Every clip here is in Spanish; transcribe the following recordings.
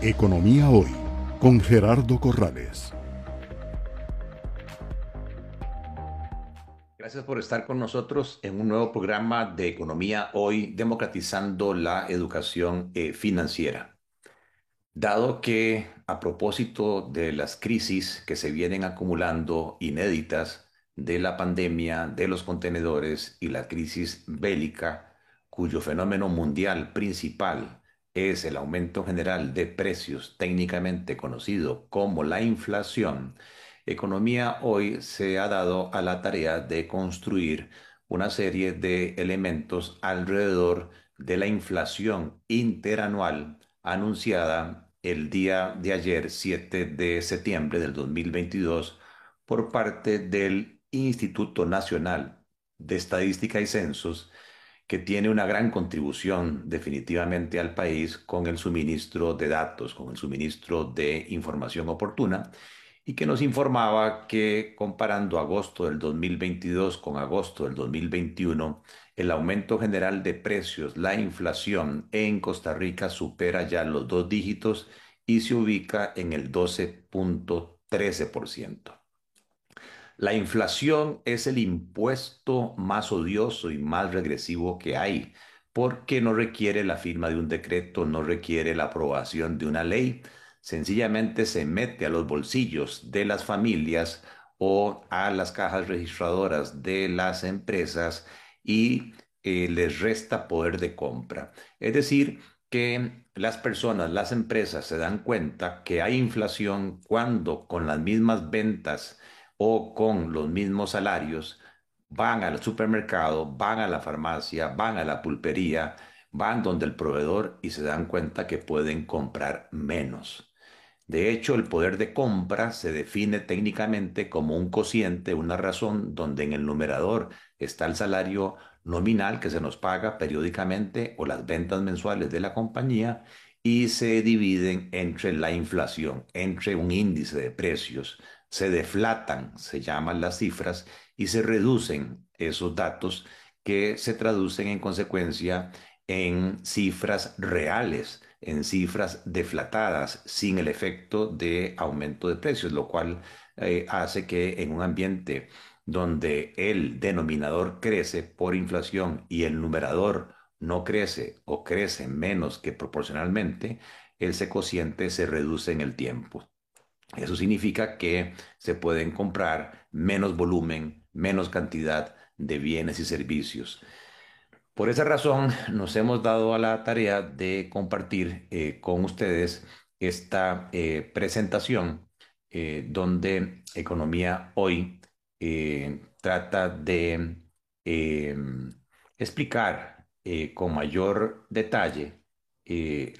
Economía Hoy con Gerardo Corrales. Gracias por estar con nosotros en un nuevo programa de Economía Hoy, democratizando la educación eh, financiera. Dado que a propósito de las crisis que se vienen acumulando inéditas de la pandemia, de los contenedores y la crisis bélica, cuyo fenómeno mundial principal es el aumento general de precios técnicamente conocido como la inflación, Economía hoy se ha dado a la tarea de construir una serie de elementos alrededor de la inflación interanual anunciada el día de ayer, 7 de septiembre del 2022, por parte del Instituto Nacional de Estadística y Censos, que tiene una gran contribución definitivamente al país con el suministro de datos, con el suministro de información oportuna y que nos informaba que comparando agosto del 2022 con agosto del 2021, el aumento general de precios, la inflación en Costa Rica supera ya los dos dígitos y se ubica en el 12.13%. La inflación es el impuesto más odioso y más regresivo que hay, porque no requiere la firma de un decreto, no requiere la aprobación de una ley, sencillamente se mete a los bolsillos de las familias o a las cajas registradoras de las empresas y eh, les resta poder de compra. Es decir, que las personas, las empresas se dan cuenta que hay inflación cuando con las mismas ventas o con los mismos salarios van al supermercado, van a la farmacia, van a la pulpería, van donde el proveedor y se dan cuenta que pueden comprar menos. De hecho, el poder de compra se define técnicamente como un cociente, una razón donde en el numerador está el salario nominal que se nos paga periódicamente o las ventas mensuales de la compañía y se dividen entre la inflación, entre un índice de precios. Se deflatan, se llaman las cifras, y se reducen esos datos que se traducen en consecuencia en cifras reales en cifras deflatadas sin el efecto de aumento de precios, lo cual eh, hace que en un ambiente donde el denominador crece por inflación y el numerador no crece o crece menos que proporcionalmente, el cociente se reduce en el tiempo. Eso significa que se pueden comprar menos volumen, menos cantidad de bienes y servicios. Por esa razón, nos hemos dado a la tarea de compartir eh, con ustedes esta eh, presentación eh, donde Economía Hoy trata de explicar con mayor detalle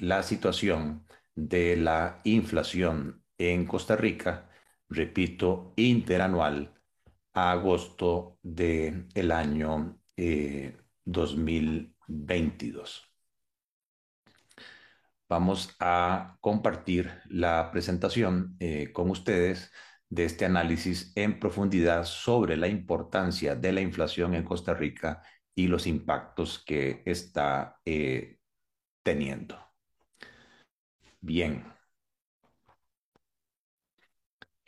la situación de la inflación en Costa Rica, repito, interanual a agosto del año 2022. Vamos a compartir la presentación eh, con ustedes de este análisis en profundidad sobre la importancia de la inflación en Costa Rica y los impactos que está eh, teniendo. Bien.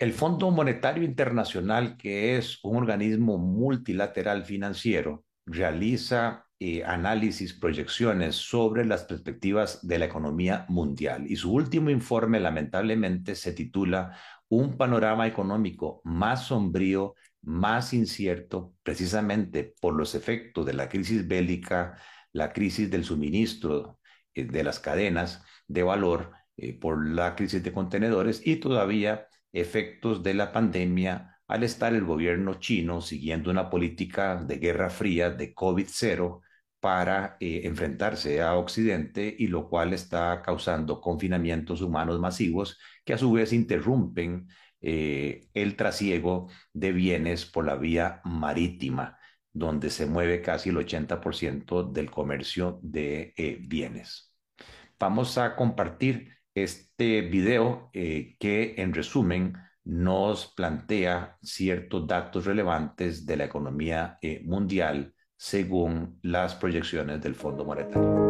El Fondo Monetario Internacional, que es un organismo multilateral financiero, realiza eh, análisis, proyecciones sobre las perspectivas de la economía mundial. Y su último informe, lamentablemente, se titula Un panorama económico más sombrío, más incierto, precisamente por los efectos de la crisis bélica, la crisis del suministro eh, de las cadenas de valor, eh, por la crisis de contenedores y todavía efectos de la pandemia al estar el gobierno chino siguiendo una política de guerra fría de COVID-0 para eh, enfrentarse a Occidente y lo cual está causando confinamientos humanos masivos que a su vez interrumpen eh, el trasiego de bienes por la vía marítima, donde se mueve casi el 80% del comercio de eh, bienes. Vamos a compartir este video que en resumen nos plantea ciertos datos relevantes de la economía eh, mundial según las proyecciones del Fondo Monetario.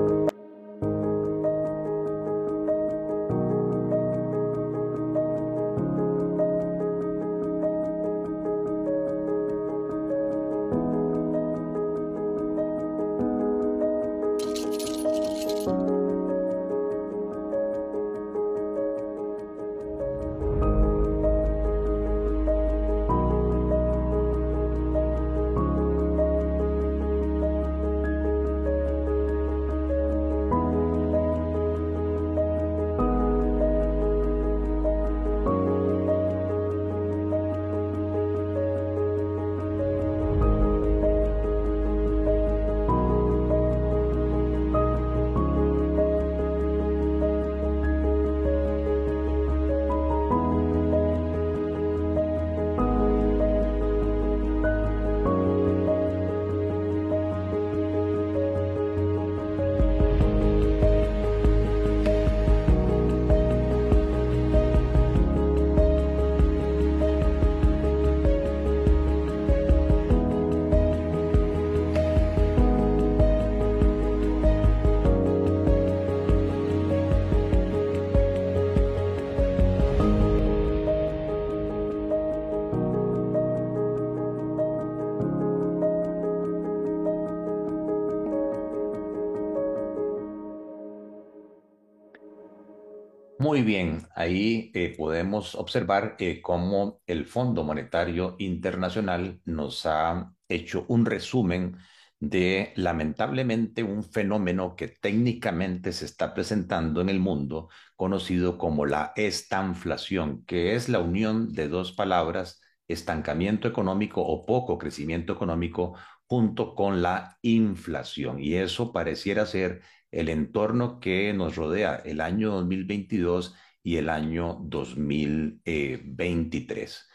Muy bien, ahí eh, podemos observar eh, cómo el Fondo Monetario Internacional nos ha hecho un resumen de lamentablemente un fenómeno que técnicamente se está presentando en el mundo, conocido como la estanflación, que es la unión de dos palabras, estancamiento económico o poco crecimiento económico, junto con la inflación. Y eso pareciera ser el entorno que nos rodea el año 2022 y el año 2023.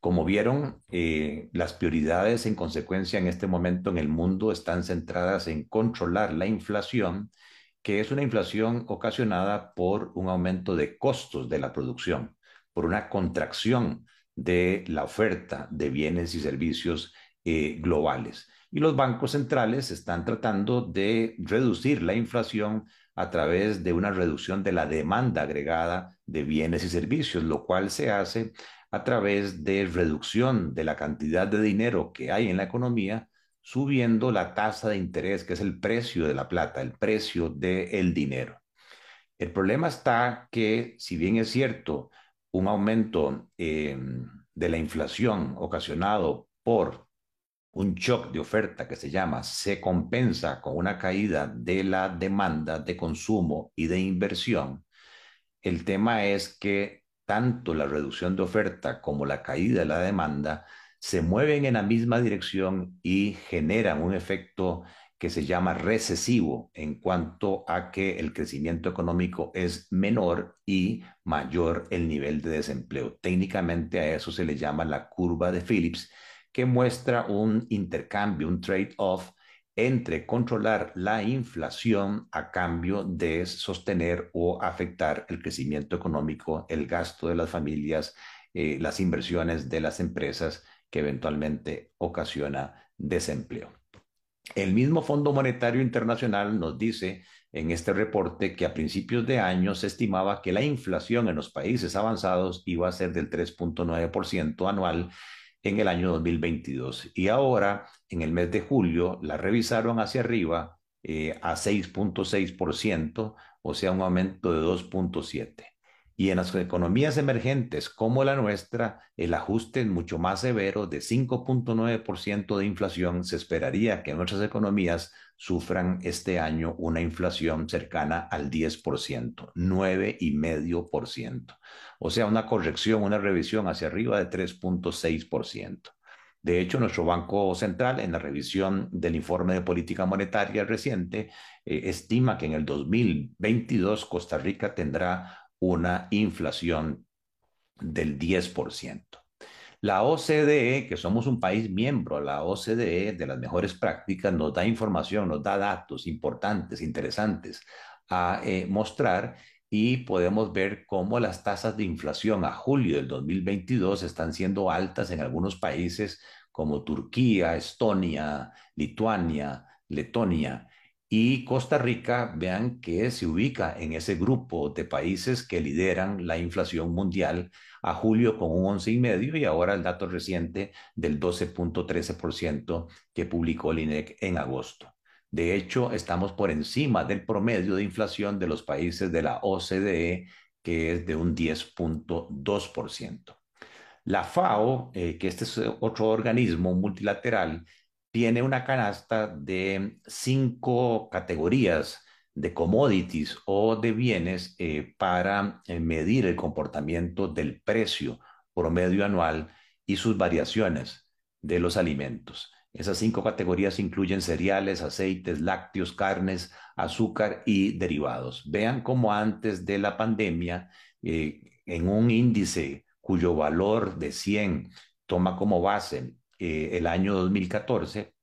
Como vieron, eh, las prioridades en consecuencia en este momento en el mundo están centradas en controlar la inflación, que es una inflación ocasionada por un aumento de costos de la producción, por una contracción de la oferta de bienes y servicios eh, globales. Y los bancos centrales están tratando de reducir la inflación a través de una reducción de la demanda agregada de bienes y servicios, lo cual se hace a través de reducción de la cantidad de dinero que hay en la economía, subiendo la tasa de interés, que es el precio de la plata, el precio del dinero. El problema está que, si bien es cierto, un aumento em, de la inflación ocasionado por un shock de oferta que se llama se compensa con una caída de la demanda de consumo y de inversión, el tema es que tanto la reducción de oferta como la caída de la demanda se mueven en la misma dirección y generan un efecto que se llama recesivo en cuanto a que el crecimiento económico es menor y mayor el nivel de desempleo. Técnicamente a eso se le llama la curva de Phillips, que muestra un intercambio, un trade-off entre controlar la inflación a cambio de sostener o afectar el crecimiento económico, el gasto de las familias, eh, las inversiones de las empresas que eventualmente ocasiona desempleo. El mismo Fondo Monetario Internacional nos dice en este reporte que a principios de año se estimaba que la inflación en los países avanzados iba a ser del 3.9% anual en el año 2022. Y ahora, en el mes de julio, la revisaron hacia arriba eh, a 6.6%, o sea, un aumento de 2.7%. Y en las economías emergentes como la nuestra, el ajuste mucho más severo de 5.9% de inflación. Se esperaría que nuestras economías sufran este año una inflación cercana al 10%, 9,5%. O sea, una corrección, una revisión hacia arriba de 3.6%. De hecho, nuestro Banco Central, en la revisión del informe de política monetaria reciente, eh, estima que en el 2022 Costa Rica tendrá una inflación del 10%. La OCDE, que somos un país miembro, la OCDE de las mejores prácticas, nos da información, nos da datos importantes, interesantes a eh, mostrar y podemos ver cómo las tasas de inflación a julio del 2022 están siendo altas en algunos países como Turquía, Estonia, Lituania, Letonia y Costa Rica, vean que se ubica en ese grupo de países que lideran la inflación mundial a julio con un 11,5 y ahora el dato reciente del 12.13% que publicó el INEC en agosto. De hecho, estamos por encima del promedio de inflación de los países de la OCDE, que es de un 10.2%. La FAO, eh, que este es otro organismo multilateral, tiene una canasta de cinco categorías de commodities o de bienes eh, para eh, medir el comportamiento del precio promedio anual y sus variaciones de los alimentos. Esas cinco categorías incluyen cereales, aceites, lácteos, carnes, azúcar y derivados. Vean cómo antes de la pandemia, eh, en un índice cuyo valor de 100 toma como base eh, el año 2014,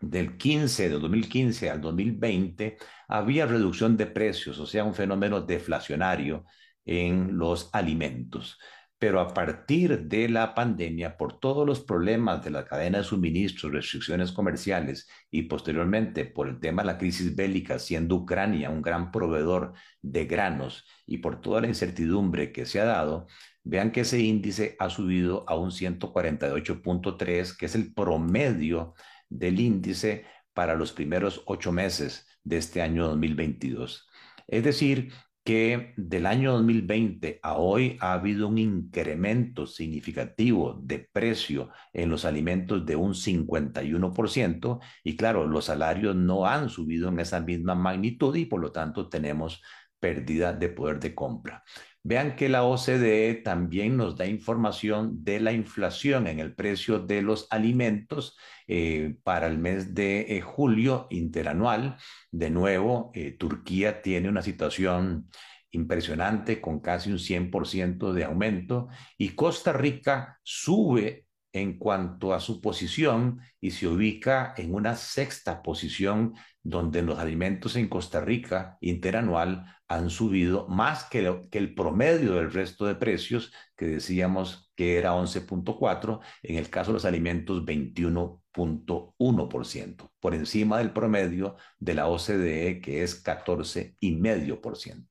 del 15, del 2015 al 2020, había reducción de precios, o sea, un fenómeno deflacionario en los alimentos. Pero a partir de la pandemia, por todos los problemas de la cadena de suministros, restricciones comerciales y posteriormente por el tema de la crisis bélica, siendo Ucrania un gran proveedor de granos y por toda la incertidumbre que se ha dado, vean que ese índice ha subido a un 148.3, que es el promedio del índice para los primeros ocho meses de este año 2022. Es decir, que del año 2020 a hoy ha habido un incremento significativo de precio en los alimentos de un 51% y claro, los salarios no han subido en esa misma magnitud y por lo tanto tenemos pérdida de poder de compra. Vean que la OCDE también nos da información de la inflación en el precio de los alimentos eh, para el mes de eh, julio interanual. De nuevo, eh, Turquía tiene una situación impresionante con casi un 100% de aumento y Costa Rica sube en cuanto a su posición y se ubica en una sexta posición donde los alimentos en Costa Rica interanual han subido más que, el promedio del resto de precios, que decíamos que era 11.4, en el caso de los alimentos 21.1%, por encima del promedio de la OCDE, que es 14,5%.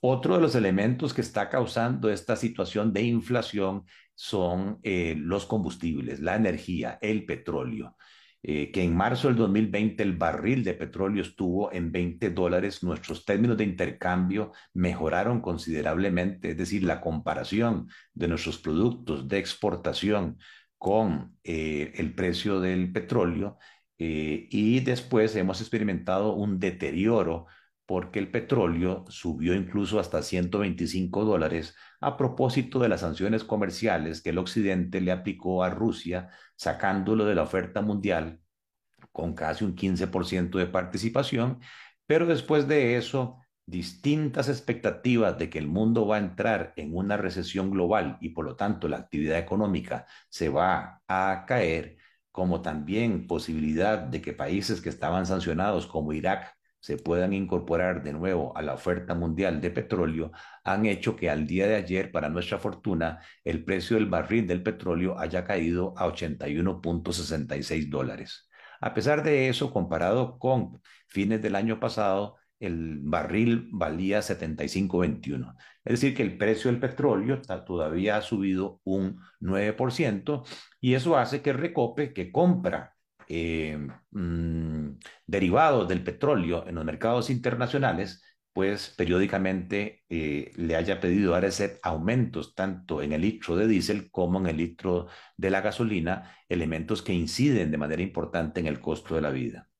Otro de los elementos que está causando esta situación de inflación son eh, los combustibles, la energía, el petróleo. Eh, que en marzo del 2020 el barril de petróleo estuvo en 20 dólares, nuestros términos de intercambio mejoraron considerablemente, es decir, la comparación de nuestros productos de exportación con eh, el precio del petróleo y después hemos experimentado un deterioro porque el petróleo subió incluso hasta 125 dólares a propósito de las sanciones comerciales que el occidente le aplicó a Rusia, sacándolo de la oferta mundial con casi un 15% de participación, pero después de eso, distintas expectativas de que el mundo va a entrar en una recesión global y por lo tanto la actividad económica se va a caer, como también posibilidad de que países que estaban sancionados como Irak se puedan incorporar de nuevo a la oferta mundial de petróleo han hecho que al día de ayer, para nuestra fortuna, el precio del barril del petróleo haya caído a 81.66 dólares. A pesar de eso, comparado con fines del año pasado, el barril valía 75.21. Es decir, que el precio del petróleo todavía ha subido un 9% y eso hace que Recope, que compra eh, mm, derivados del petróleo en los mercados internacionales, pues periódicamente eh, le haya pedido a aumentos tanto en el litro de diésel como en el litro de la gasolina, elementos que inciden de manera importante en el costo de la vida.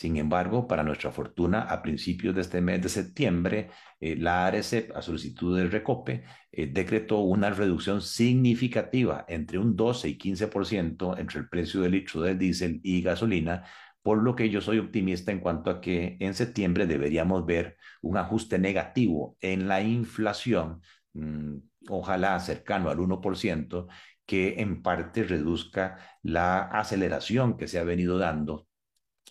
Sin embargo, para nuestra fortuna, a principios de este mes de septiembre, eh, la ARECEP, a solicitud del Recope, eh, decretó una reducción significativa entre un 12 y 15% entre el precio del litro de diésel y gasolina, por lo que yo soy optimista en cuanto a que en septiembre deberíamos ver un ajuste negativo en la inflación, mm, ojalá cercano al 1%, que en parte reduzca la aceleración que se ha venido dando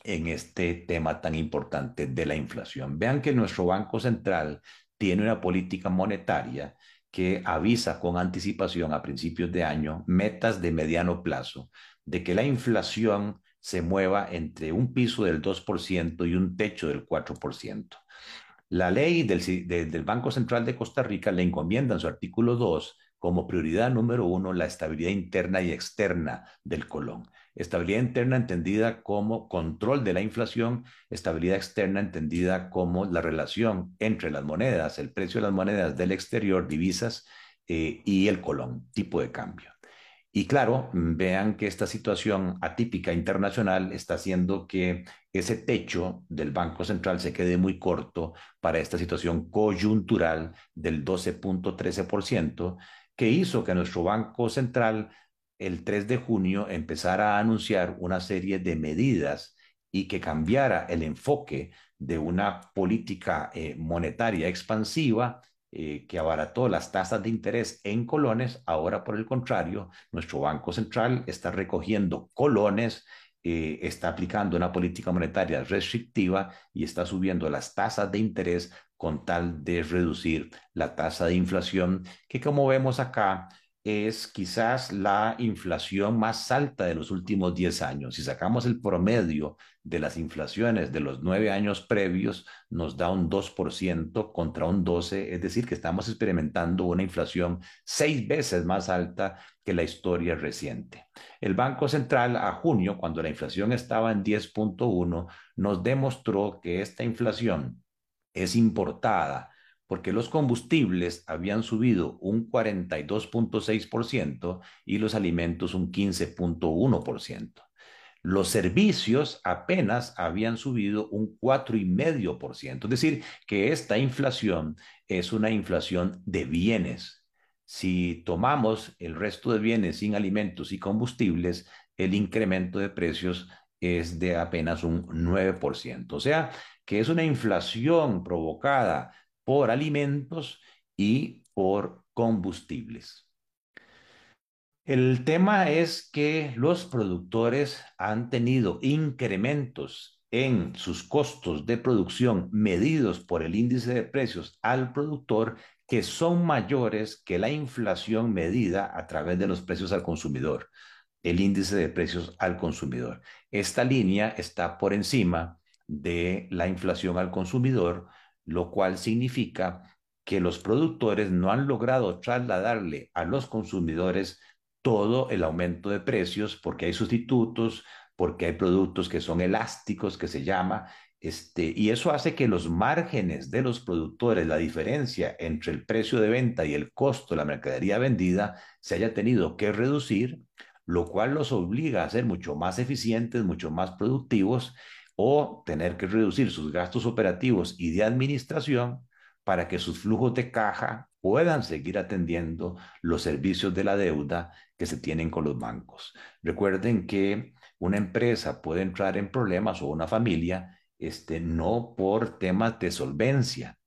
en este tema tan importante de la inflación. Vean que nuestro Banco Central tiene una política monetaria que avisa con anticipación a principios de año metas de mediano plazo de que la inflación se mueva entre un piso del 2% y un techo del 4%. La ley del, Banco Central de Costa Rica le encomienda en su artículo 2 como prioridad número uno la estabilidad interna y externa del colón. Estabilidad interna entendida como control de la inflación, estabilidad externa entendida como la relación entre las monedas, el precio de las monedas del exterior, divisas eh, y el colón, tipo de cambio. Y claro, vean que esta situación atípica internacional está haciendo que ese techo del Banco Central se quede muy corto para esta situación coyuntural del 12.13%, que hizo que nuestro Banco Central el 3 de junio empezara a anunciar una serie de medidas y que cambiara el enfoque de una política eh, monetaria expansiva eh, que abarató las tasas de interés en colones, ahora por el contrario, nuestro Banco Central está recogiendo colones, eh, está aplicando una política monetaria restrictiva y está subiendo las tasas de interés con tal de reducir la tasa de inflación, que como vemos acá, es quizás la inflación más alta de los últimos 10 años. Si sacamos el promedio de las inflaciones de los nueve años previos, nos da un 2% contra un 12%, es decir, que estamos experimentando una inflación seis veces más alta que la historia reciente. El Banco Central a junio, cuando la inflación estaba en 10.1, nos demostró que esta inflación es importada porque los combustibles habían subido un 42.6% y los alimentos un 15.1%. Los servicios apenas habían subido un 4,5%. Es decir, que esta inflación es una inflación de bienes. Si tomamos el resto de bienes sin alimentos y combustibles, el incremento de precios es de apenas un 9%. O sea, que es una inflación provocada por alimentos y por combustibles. El tema es que los productores han tenido incrementos en sus costos de producción medidos por el índice de precios al productor que son mayores que la inflación medida a través de los precios al consumidor, el índice de precios al consumidor. Esta línea está por encima de la inflación al consumidor, lo cual significa que los productores no han logrado trasladarle a los consumidores todo el aumento de precios porque hay sustitutos, porque hay productos que son elásticos, que se llama, este, y eso hace que los márgenes de los productores, la diferencia entre el precio de venta y el costo de la mercadería vendida, se haya tenido que reducir, lo cual los obliga a ser mucho más eficientes, mucho más productivos o tener que reducir sus gastos operativos y de administración para que sus flujos de caja puedan seguir atendiendo los servicios de la deuda que se tienen con los bancos. Recuerden que una empresa puede entrar en problemas o una familia este, no por temas de solvencia,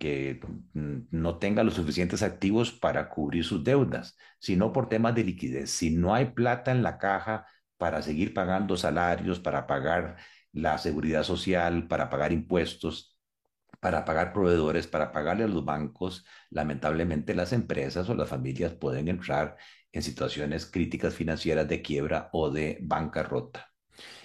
que no tenga los suficientes activos para cubrir sus deudas, sino por temas de liquidez. Si no hay plata en la caja para seguir pagando salarios, para pagar la seguridad social, para pagar impuestos, para pagar proveedores, para pagarle a los bancos, lamentablemente las empresas o las familias pueden entrar en situaciones críticas financieras de quiebra o de bancarrota.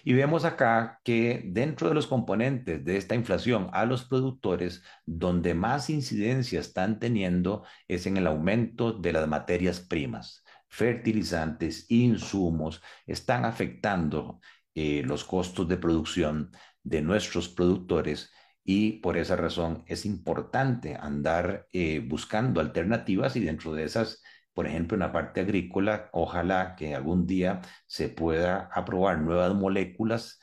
Y vemos acá que dentro de los componentes de esta inflación a los productores, donde más incidencia están teniendo es en el aumento de las materias primas, fertilizantes, insumos, están afectando eh, los costos de producción de nuestros productores y por esa razón es importante andar eh, buscando alternativas y dentro de esas, por ejemplo, en la parte agrícola, ojalá que algún día se pueda aprobar nuevas moléculas.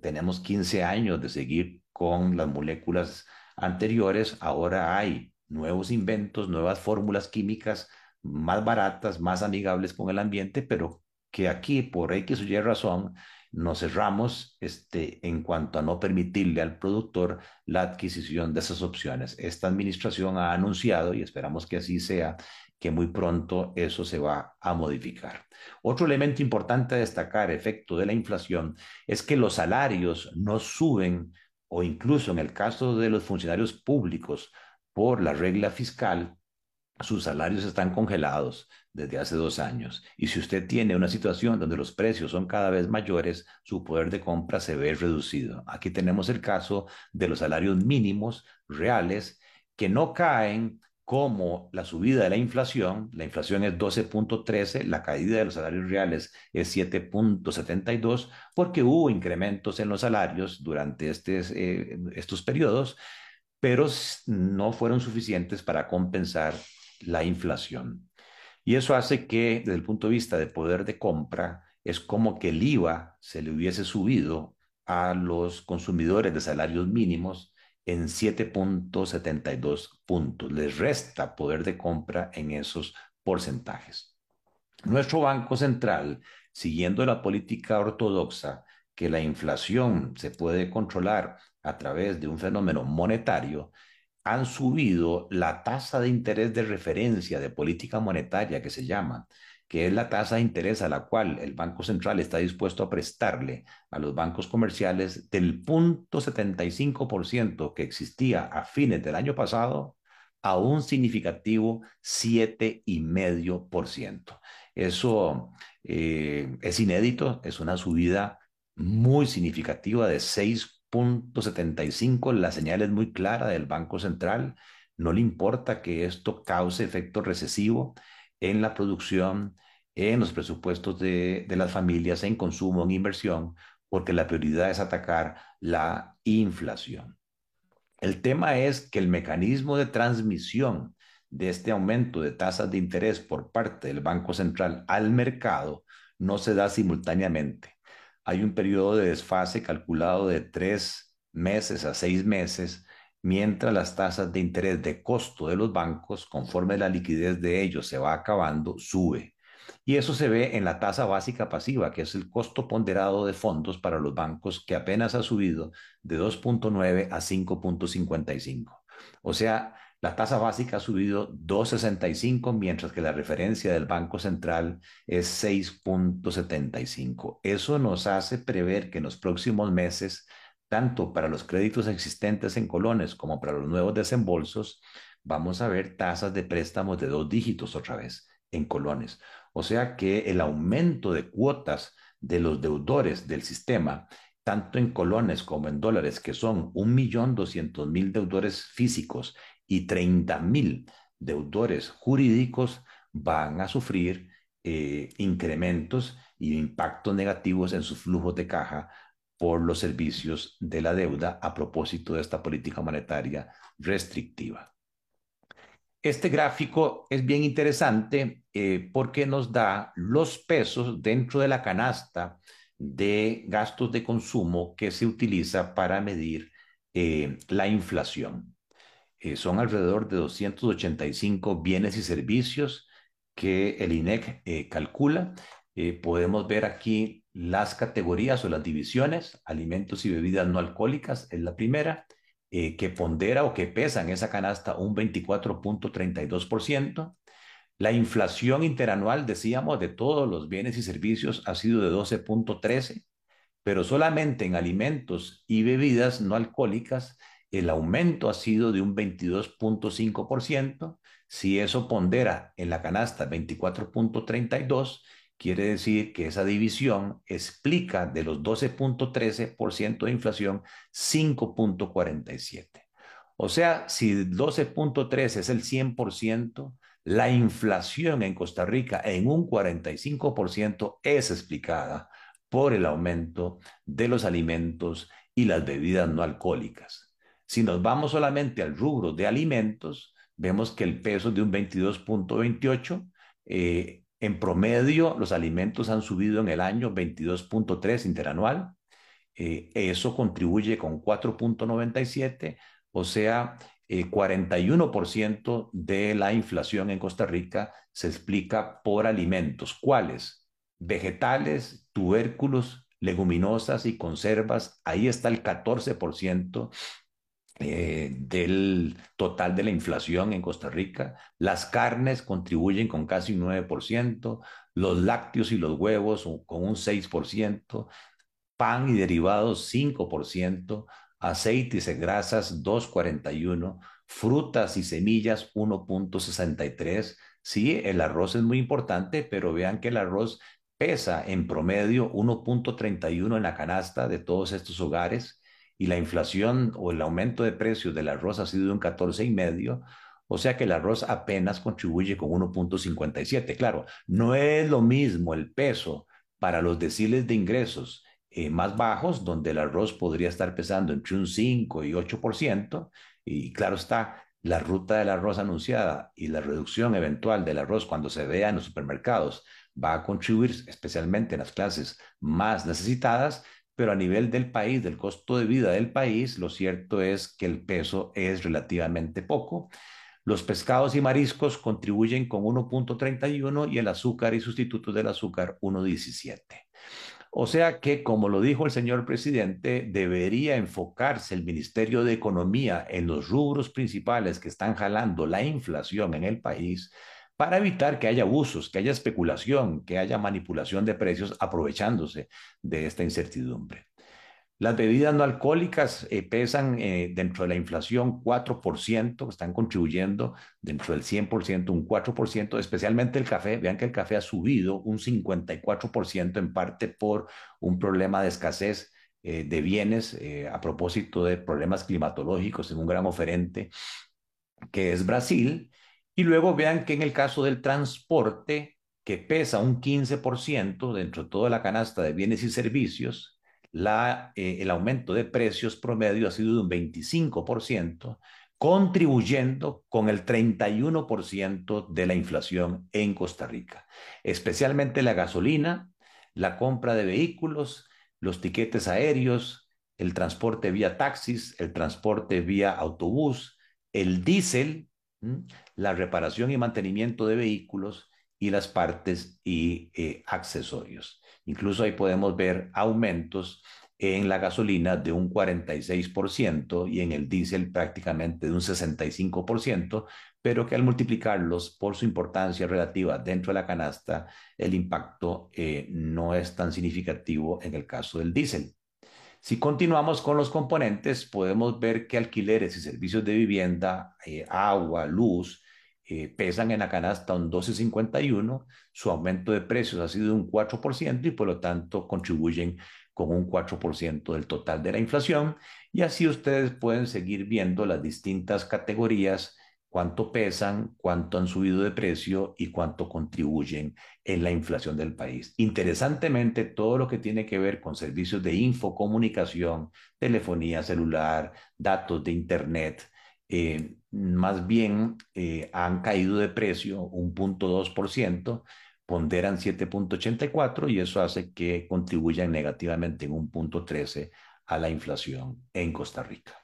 Tenemos 15 años de seguir con las moléculas anteriores, ahora hay nuevos inventos, nuevas fórmulas químicas más baratas, más amigables con el ambiente, pero que aquí, por X o Y razón, nos cerramos este, en cuanto a no permitirle al productor la adquisición de esas opciones. Esta administración ha anunciado, y esperamos que así sea, que muy pronto eso se va a modificar. Otro elemento importante a destacar, efecto de la inflación, es que los salarios no suben o incluso en el caso de los funcionarios públicos por la regla fiscal, sus salarios están congelados desde hace dos años. Y si usted tiene una situación donde los precios son cada vez mayores, su poder de compra se ve reducido. Aquí tenemos el caso de los salarios mínimos reales que no caen como la subida de la inflación, la inflación es 12.13, la caída de los salarios reales es 7.72, porque hubo incrementos en los salarios durante eh, estos periodos, pero no fueron suficientes para compensar la inflación. Y eso hace que, desde el punto de vista de poder de compra, es como que el IVA se le hubiese subido a los consumidores de salarios mínimos en 7.72 puntos. Les resta poder de compra en esos porcentajes. Nuestro Banco Central, siguiendo la política ortodoxa, que la inflación se puede controlar a través de un fenómeno monetario, han subido la tasa de interés de referencia de política monetaria que se llama, que es la tasa de interés a la cual el Banco Central está dispuesto a prestarle a los bancos comerciales del punto 75% que existía a fines del año pasado a un significativo 7,5%. Eso eh, es inédito, es una subida muy significativa de 6 75, la señal es muy clara del Banco Central. No le importa que esto cause efecto recesivo en la producción, en los presupuestos de, de las familias, en consumo, en inversión, porque la prioridad es atacar la inflación. El tema es que el mecanismo de transmisión de este aumento de tasas de interés por parte del Banco Central al mercado no se da simultáneamente. Hay un periodo de desfase calculado de tres meses a seis meses, mientras las tasas de interés de costo de los bancos, conforme la liquidez de ellos se va acabando, sube. Y eso se ve en la tasa básica pasiva, que es el costo ponderado de fondos para los bancos, que apenas ha subido de 2.9 a 5.55. O sea, la tasa básica ha subido 2,65, mientras que la referencia del Banco Central es 6,75. Eso nos hace prever que en los próximos meses, tanto para los créditos existentes en colones como para los nuevos desembolsos, vamos a ver tasas de préstamos de dos dígitos otra vez en colones. O sea que el aumento de cuotas de los deudores del sistema tanto en colones como en dólares, que son 1.200.000 deudores físicos y 30 mil deudores jurídicos van a sufrir eh, incrementos y impactos negativos en sus flujos de caja por los servicios de la deuda a propósito de esta política monetaria restrictiva. Este gráfico es bien interesante eh, porque nos da los pesos dentro de la canasta de gastos de consumo que se utiliza para medir eh, la inflación. Eh, son alrededor de 285 bienes y servicios que el INEC eh, calcula. Eh, podemos ver aquí las categorías o las divisiones, alimentos y bebidas no alcohólicas es la primera, que pondera o que pesa en esa canasta un 24.32%. La inflación interanual, decíamos, de todos los bienes y servicios ha sido de 12.13, pero solamente en alimentos y bebidas no alcohólicas el aumento ha sido de un 22.5%. Si eso pondera en la canasta 24.32, quiere decir que esa división explica de los 12.13% de inflación 5.47. O sea, si 12.13 es el 100%, la inflación en Costa Rica en un 45% es explicada por el aumento de los alimentos y las bebidas no alcohólicas. Si nos vamos solamente al rubro de alimentos, vemos que el peso es de un 22.28. Eh, en promedio, los alimentos han subido en el año 22.3 interanual. Eh, eso contribuye con 4.97, o sea, 41% eh, de la inflación en Costa Rica se explica por alimentos. ¿Cuáles? Vegetales, tubérculos, leguminosas y conservas. Ahí está el 14% eh, del total de la inflación en Costa Rica. Las carnes contribuyen con casi un 9%, los lácteos y los huevos con un 6%, pan y derivados 5%, aceites y grasas 2,41%, frutas y semillas 1,63%. Sí, el arroz es muy importante, pero vean que el arroz pesa en promedio 1.31 en la canasta de todos estos hogares y la inflación o el aumento de precios del arroz ha sido de un 14,5%, o sea que el arroz apenas contribuye con 1.57. Claro, no es lo mismo el peso para los deciles de ingresos eh, más bajos, donde el arroz podría estar pesando entre un 5 y 8%, y claro está, la ruta del arroz anunciada y la reducción eventual del arroz cuando se vea en los supermercados va a contribuir especialmente en las clases más necesitadas, pero a nivel del país, del costo de vida del país, lo cierto es que el peso es relativamente poco. Los pescados y mariscos contribuyen con 1.31 y el azúcar y sustitutos del azúcar 1.17. O sea que, como lo dijo el señor presidente, debería enfocarse el Ministerio de Economía en los rubros principales que están jalando la inflación en el país para evitar que haya abusos, que haya especulación, que haya manipulación de precios aprovechándose de esta incertidumbre. Las bebidas no alcohólicas eh, pesan eh, dentro de la inflación 4%, están contribuyendo dentro del 100%, un 4%, especialmente el café. Vean que el café ha subido un 54% en parte por un problema de escasez eh, de bienes a propósito de problemas climatológicos en un gran oferente que es Brasil y luego vean que en el caso del transporte, que pesa un 15% dentro de toda la canasta de bienes y servicios, la, eh, el aumento de precios promedio ha sido de un 25%, contribuyendo con el 31% de la inflación en Costa Rica, especialmente la gasolina, la compra de vehículos, los tiquetes aéreos, el transporte vía taxis, el transporte vía autobús, el diésel, la reparación y mantenimiento de vehículos y las partes y eh, accesorios. Incluso ahí podemos ver aumentos en la gasolina de un 46% y en el diésel prácticamente de un 65%, pero que al multiplicarlos por su importancia relativa dentro de la canasta, el impacto eh, no es tan significativo en el caso del diésel. Si continuamos con los componentes, podemos ver que alquileres y servicios de vivienda, eh, agua, luz, eh, pesan en la canasta un 12,51, su aumento de precios ha sido un 4% y por lo tanto contribuyen con un 4% del total de la inflación. Y así ustedes pueden seguir viendo las distintas categorías cuánto pesan, cuánto han subido de precio y cuánto contribuyen en la inflación del país. Interesantemente, todo lo que tiene que ver con servicios de infocomunicación, telefonía celular, datos de Internet, eh, más bien eh, han caído de precio un punto 2%, ponderan 7.84 y eso hace que contribuyan negativamente en un punto 13 a la inflación en Costa Rica.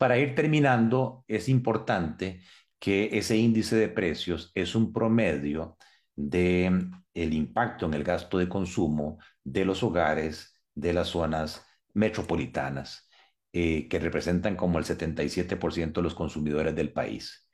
Para ir terminando, es importante que ese índice de precios es un promedio de mm, el impacto en el gasto de consumo de los hogares de las zonas metropolitanas, eh, que representan como el 77% de los consumidores del país.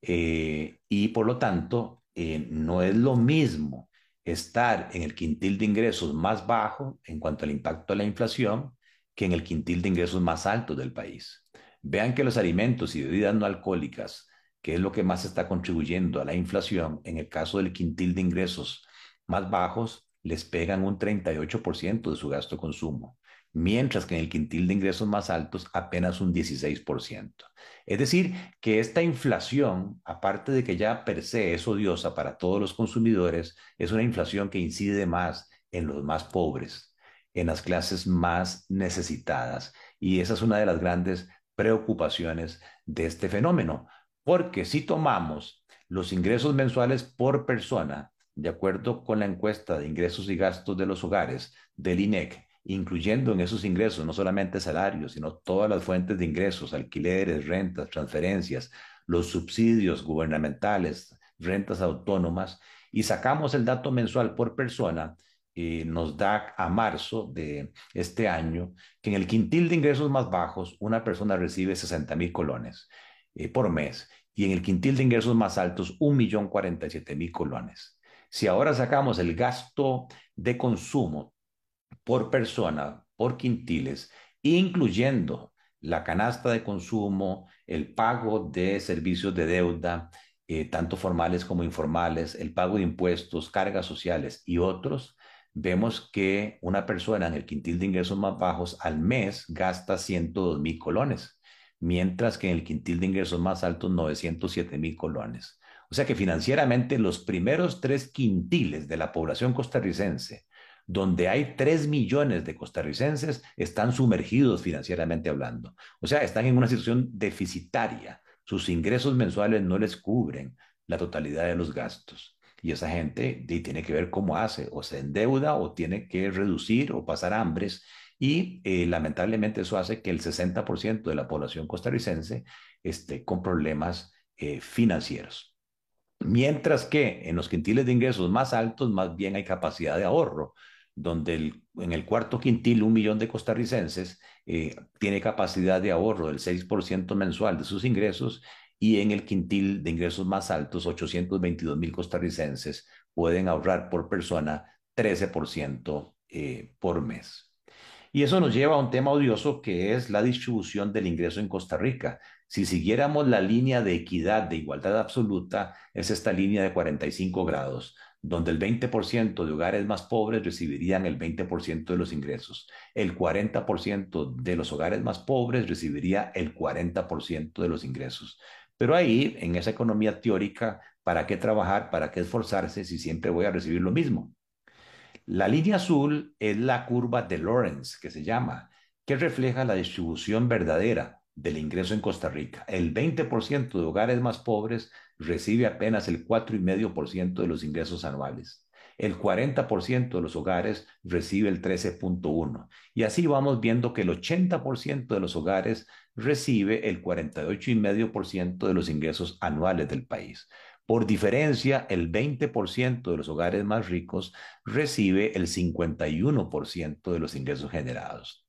Eh, y por lo tanto, eh, no es lo mismo estar en el quintil de ingresos más bajo en cuanto al impacto de la inflación que en el quintil de ingresos más alto del país. Vean que los alimentos y bebidas no alcohólicas, que es lo que más está contribuyendo a la inflación, en el caso del quintil de ingresos más bajos, les pegan un 38% de su gasto consumo, mientras que en el quintil de ingresos más altos apenas un 16%. Es decir, que esta inflación, aparte de que ya per se es odiosa para todos los consumidores, es una inflación que incide más en los más pobres, en las clases más necesitadas. Y esa es una de las grandes preocupaciones de este fenómeno, porque si tomamos los ingresos mensuales por persona, de acuerdo con la encuesta de ingresos y gastos de los hogares del INEC, incluyendo en esos ingresos no solamente salarios, sino todas las fuentes de ingresos, alquileres, rentas, transferencias, los subsidios gubernamentales, rentas autónomas, y sacamos el dato mensual por persona, nos da a marzo de este año que en el quintil de ingresos más bajos una persona recibe 60 mil colones eh, por mes y en el quintil de ingresos más altos un millón mil colones. Si ahora sacamos el gasto de consumo por persona, por quintiles, incluyendo la canasta de consumo, el pago de servicios de deuda, eh, tanto formales como informales, el pago de impuestos, cargas sociales y otros, vemos que una persona en el quintil de ingresos más bajos al mes gasta 102 mil colones, mientras que en el quintil de ingresos más altos 907 mil colones. O sea que financieramente los primeros tres quintiles de la población costarricense, donde hay 3 millones de costarricenses, están sumergidos financieramente hablando. O sea, están en una situación deficitaria. Sus ingresos mensuales no les cubren la totalidad de los gastos. Y esa gente tiene que ver cómo hace, o se endeuda o tiene que reducir o pasar hambres. Y eh, lamentablemente eso hace que el 60% de la población costarricense esté con problemas eh, financieros. Mientras que en los quintiles de ingresos más altos, más bien hay capacidad de ahorro, donde en el cuarto quintil un millón de costarricenses eh, tiene capacidad de ahorro del 6% mensual de sus ingresos y en el quintil de ingresos más altos, 822 mil costarricenses pueden ahorrar por persona 13% eh, por mes. Y eso nos lleva a un tema odioso que es la distribución del ingreso en Costa Rica. Si siguiéramos la línea de equidad, de igualdad absoluta, es esta línea de 45 grados, donde el 20% de hogares más pobres recibirían el 20% de los ingresos. El 40% de los hogares más pobres recibiría el 40% de los ingresos. Pero ahí, en esa economía teórica, ¿para qué trabajar? ¿Para qué esforzarse si siempre voy a recibir lo mismo? La línea azul es la curva de Lawrence, que se llama, que refleja la distribución verdadera del ingreso en Costa Rica. El 20% de hogares más pobres recibe apenas el 4,5% de los ingresos anuales. El 40% de los hogares recibe el 13.1%. Y así vamos viendo que el 80% de los hogares recibe el 48,5% de los ingresos anuales del país. Por diferencia, el 20% de los hogares más ricos recibe el 51% de los ingresos generados.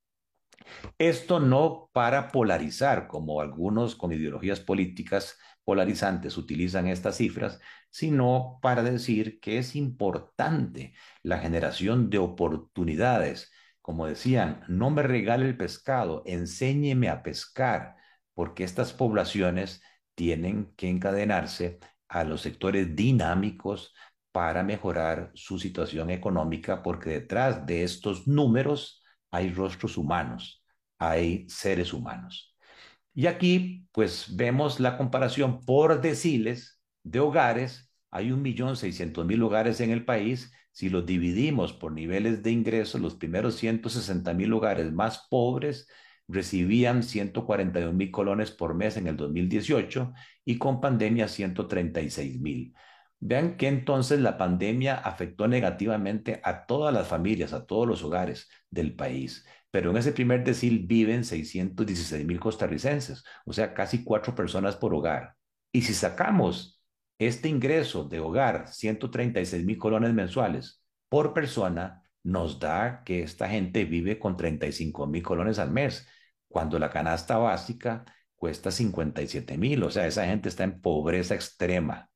Esto no para polarizar, como algunos con ideologías políticas polarizantes utilizan estas cifras, sino para decir que es importante la generación de oportunidades. Como decían, no me regale el pescado, enséñeme a pescar, porque estas poblaciones tienen que encadenarse a los sectores dinámicos para mejorar su situación económica, porque detrás de estos números hay rostros humanos, hay seres humanos. Y aquí, pues vemos la comparación por deciles de hogares. Hay un millón seiscientos mil hogares en el país. Si los dividimos por niveles de ingresos, los primeros 160 mil hogares más pobres recibían 141 mil colones por mes en el 2018 y con pandemia 136 mil. Vean que entonces la pandemia afectó negativamente a todas las familias, a todos los hogares del país pero en ese primer decil viven 616 mil costarricenses, o sea, casi cuatro personas por hogar. Y si sacamos este ingreso de hogar, 136 mil colones mensuales por persona, nos da que esta gente vive con 35 mil colones al mes, cuando la canasta básica cuesta 57 mil, o sea, esa gente está en pobreza extrema.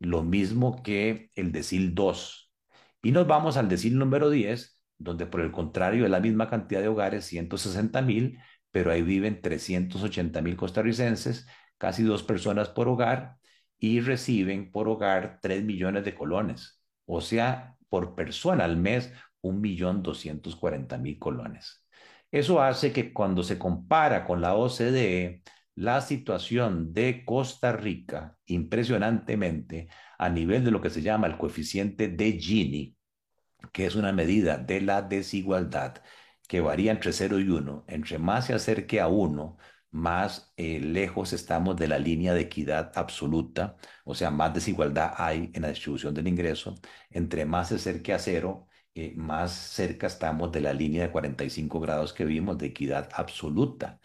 Lo mismo que el decil 2. Y nos vamos al decil número 10, donde por el contrario es la misma cantidad de hogares, 160 mil, pero ahí viven 380 mil costarricenses, casi dos personas por hogar, y reciben por hogar 3 millones de colones, o sea, por persona al mes, 1.240.000 colones. Eso hace que cuando se compara con la OCDE, la situación de Costa Rica, impresionantemente, a nivel de lo que se llama el coeficiente de Gini, que es una medida de la desigualdad que varía entre 0 y 1. Entre más se acerque a 1, más eh, lejos estamos de la línea de equidad absoluta, o sea, más desigualdad hay en la distribución del ingreso. Entre más se acerque a 0, eh, más cerca estamos de la línea de 45 grados que vimos de equidad absoluta.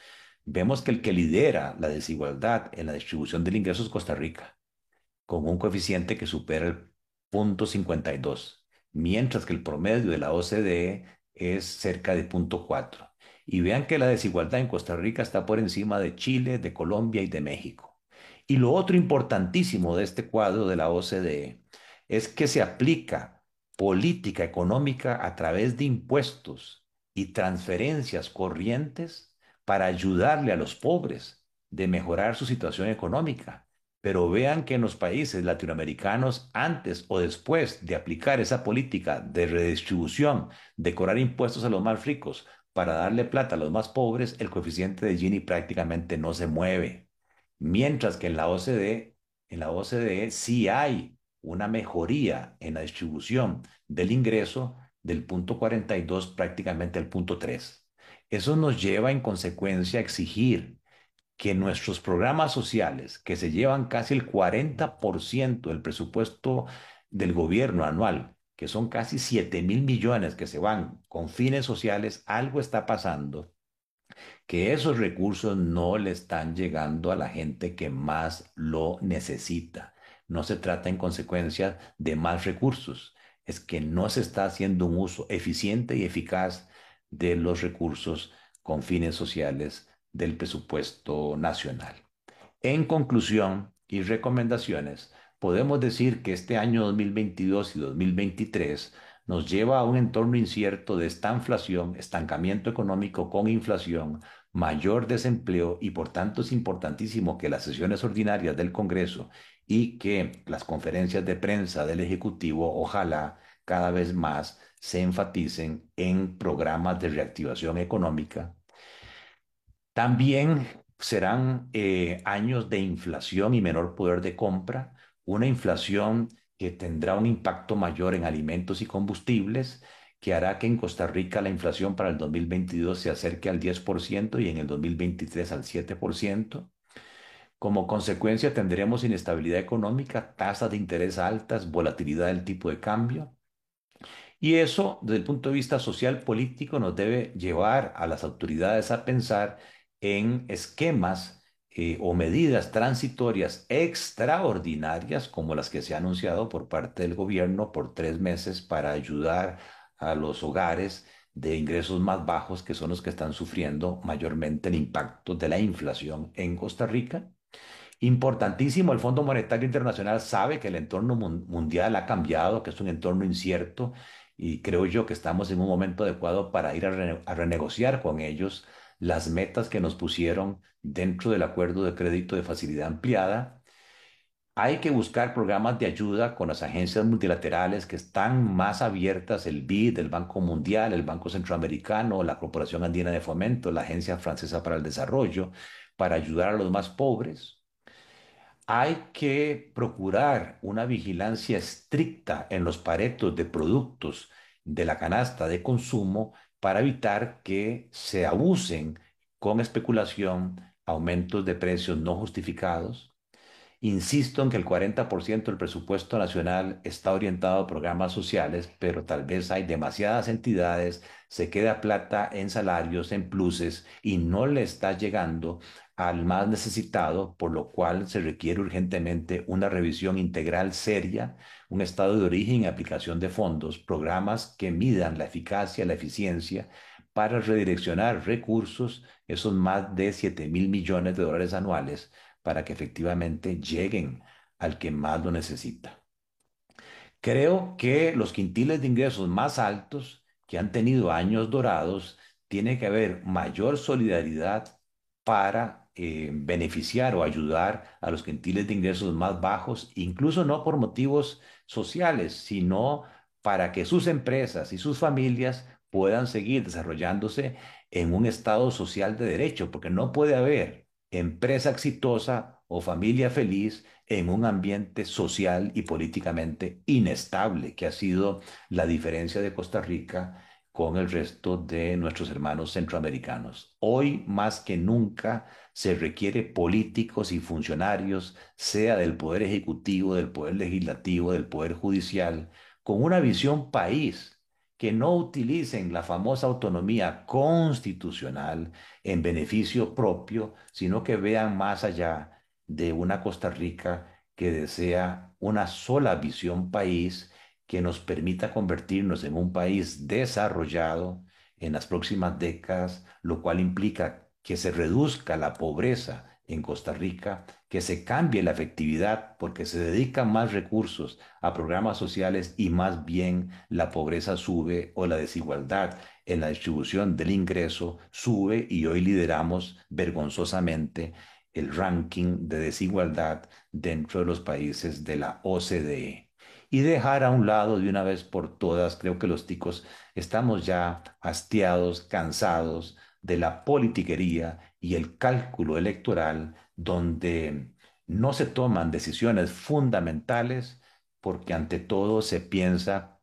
Vemos que el que lidera la desigualdad en la distribución del ingreso es Costa Rica, con un coeficiente que supera el punto 52 mientras que el promedio de la OCDE es cerca de 0.4. Y vean que la desigualdad en Costa Rica está por encima de Chile, de Colombia y de México. Y lo otro importantísimo de este cuadro de la OCDE es que se aplica política económica a través de impuestos y transferencias corrientes para ayudarle a los pobres de mejorar su situación económica pero vean que en los países latinoamericanos, antes o después de aplicar esa política de redistribución, de cobrar impuestos a los más ricos para darle plata a los más pobres, el coeficiente de Gini prácticamente no se mueve. Mientras que en la OCDE, en la OCDE sí hay una mejoría en la distribución del ingreso del punto 42 prácticamente al punto 3. Eso nos lleva en consecuencia a exigir que nuestros programas sociales, que se llevan casi el 40% del presupuesto del gobierno anual, que son casi 7 mil millones que se van con fines sociales, algo está pasando, que esos recursos no le están llegando a la gente que más lo necesita. No se trata en consecuencia de más recursos, es que no se está haciendo un uso eficiente y eficaz de los recursos con fines sociales del presupuesto nacional. En conclusión y recomendaciones, podemos decir que este año 2022 y 2023 nos lleva a un entorno incierto de estanflación, estancamiento económico con inflación, mayor desempleo y por tanto es importantísimo que las sesiones ordinarias del Congreso y que las conferencias de prensa del Ejecutivo ojalá cada vez más se enfaticen en programas de reactivación económica, también serán eh, años de inflación y menor poder de compra, una inflación que tendrá un impacto mayor en alimentos y combustibles, que hará que en Costa Rica la inflación para el 2022 se acerque al 10% y en el 2023 al 7%. Como consecuencia tendremos inestabilidad económica, tasas de interés altas, volatilidad del tipo de cambio. Y eso, desde el punto de vista social político, nos debe llevar a las autoridades a pensar en esquemas eh, o medidas transitorias extraordinarias como las que se ha anunciado por parte del gobierno por tres meses para ayudar a los hogares de ingresos más bajos, que son los que están sufriendo mayormente el impacto de la inflación en Costa Rica. Importantísimo, el Fondo Monetario Internacional sabe que el entorno mundial ha cambiado, que es un entorno incierto y creo yo que estamos en un momento adecuado para ir a, renegociar con ellos las metas que nos pusieron dentro del acuerdo de crédito de facilidad ampliada. Hay que buscar programas de ayuda con las agencias multilaterales que están más abiertas, el BID, el Banco Mundial, el Banco Centroamericano, la Corporación Andina de Fomento, la Agencia Francesa para el Desarrollo, para ayudar a los más pobres. Hay que procurar una vigilancia estricta en los paretos de productos de la canasta de consumo para evitar que se abusen con especulación, aumentos de precios no justificados. Insisto en que el 40% del presupuesto nacional está orientado a programas sociales, pero tal vez hay demasiadas entidades, se queda plata en salarios, en pluses y no le está llegando al más necesitado, por lo cual se requiere urgentemente una revisión integral seria, un estado de origen y aplicación de fondos, programas que midan la eficacia, la eficiencia, para redireccionar recursos, esos más de 7 mil millones de dólares anuales, para que efectivamente lleguen al que más lo necesita. Creo que los quintiles de ingresos más altos que han tenido años dorados, tiene que haber mayor solidaridad para eh, beneficiar o ayudar a los quintiles de ingresos más bajos, incluso no por motivos sociales, sino para que sus empresas y sus familias puedan seguir desarrollándose en un estado social de derecho, porque no puede haber empresa exitosa o familia feliz en un ambiente social y políticamente inestable, que ha sido la diferencia de Costa Rica con el resto de nuestros hermanos centroamericanos. Hoy más que nunca se requiere políticos y funcionarios, sea del Poder Ejecutivo, del Poder Legislativo, del Poder Judicial, con una visión país, que no utilicen la famosa autonomía constitucional en beneficio propio, sino que vean más allá de una Costa Rica que desea una sola visión país que nos permita convertirnos en un país desarrollado en las próximas décadas, lo cual implica que se reduzca la pobreza en Costa Rica, que se cambie la efectividad porque se dedican más recursos a programas sociales y más bien la pobreza sube o la desigualdad en la distribución del ingreso sube y hoy lideramos vergonzosamente el ranking de desigualdad dentro de los países de la OCDE y dejar a un lado de una vez por todas, creo que los ticos estamos ya hastiados, cansados de la politiquería y el cálculo electoral donde no se toman decisiones fundamentales porque ante todo se piensa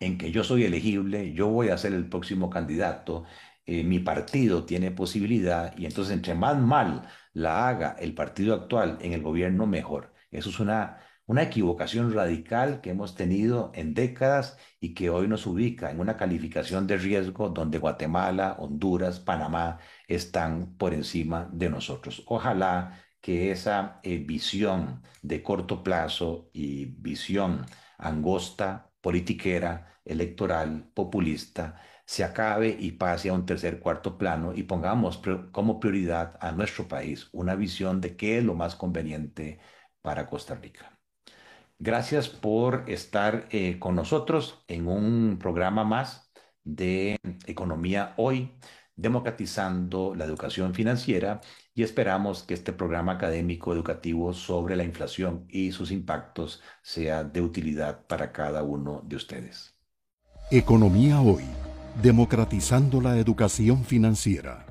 en que yo soy elegible, yo voy a ser el próximo candidato, eh, mi partido tiene posibilidad y entonces entre más mal la haga el partido actual en el gobierno, mejor. Eso es una una equivocación radical que hemos tenido en décadas y que hoy nos ubica en una calificación de riesgo donde Guatemala, Honduras, Panamá están por encima de nosotros. Ojalá que esa eh, visión de corto plazo y visión angosta, politiquera, electoral, populista, se acabe y pase a un tercer, cuarto plano y pongamos como prioridad a nuestro país una visión de qué es lo más conveniente para Costa Rica. Gracias por estar eh, con nosotros en un programa más de Economía Hoy, democratizando la educación financiera y esperamos que este programa académico educativo sobre la inflación y sus impactos sea de utilidad para cada uno de ustedes. Economía Hoy, democratizando la educación financiera.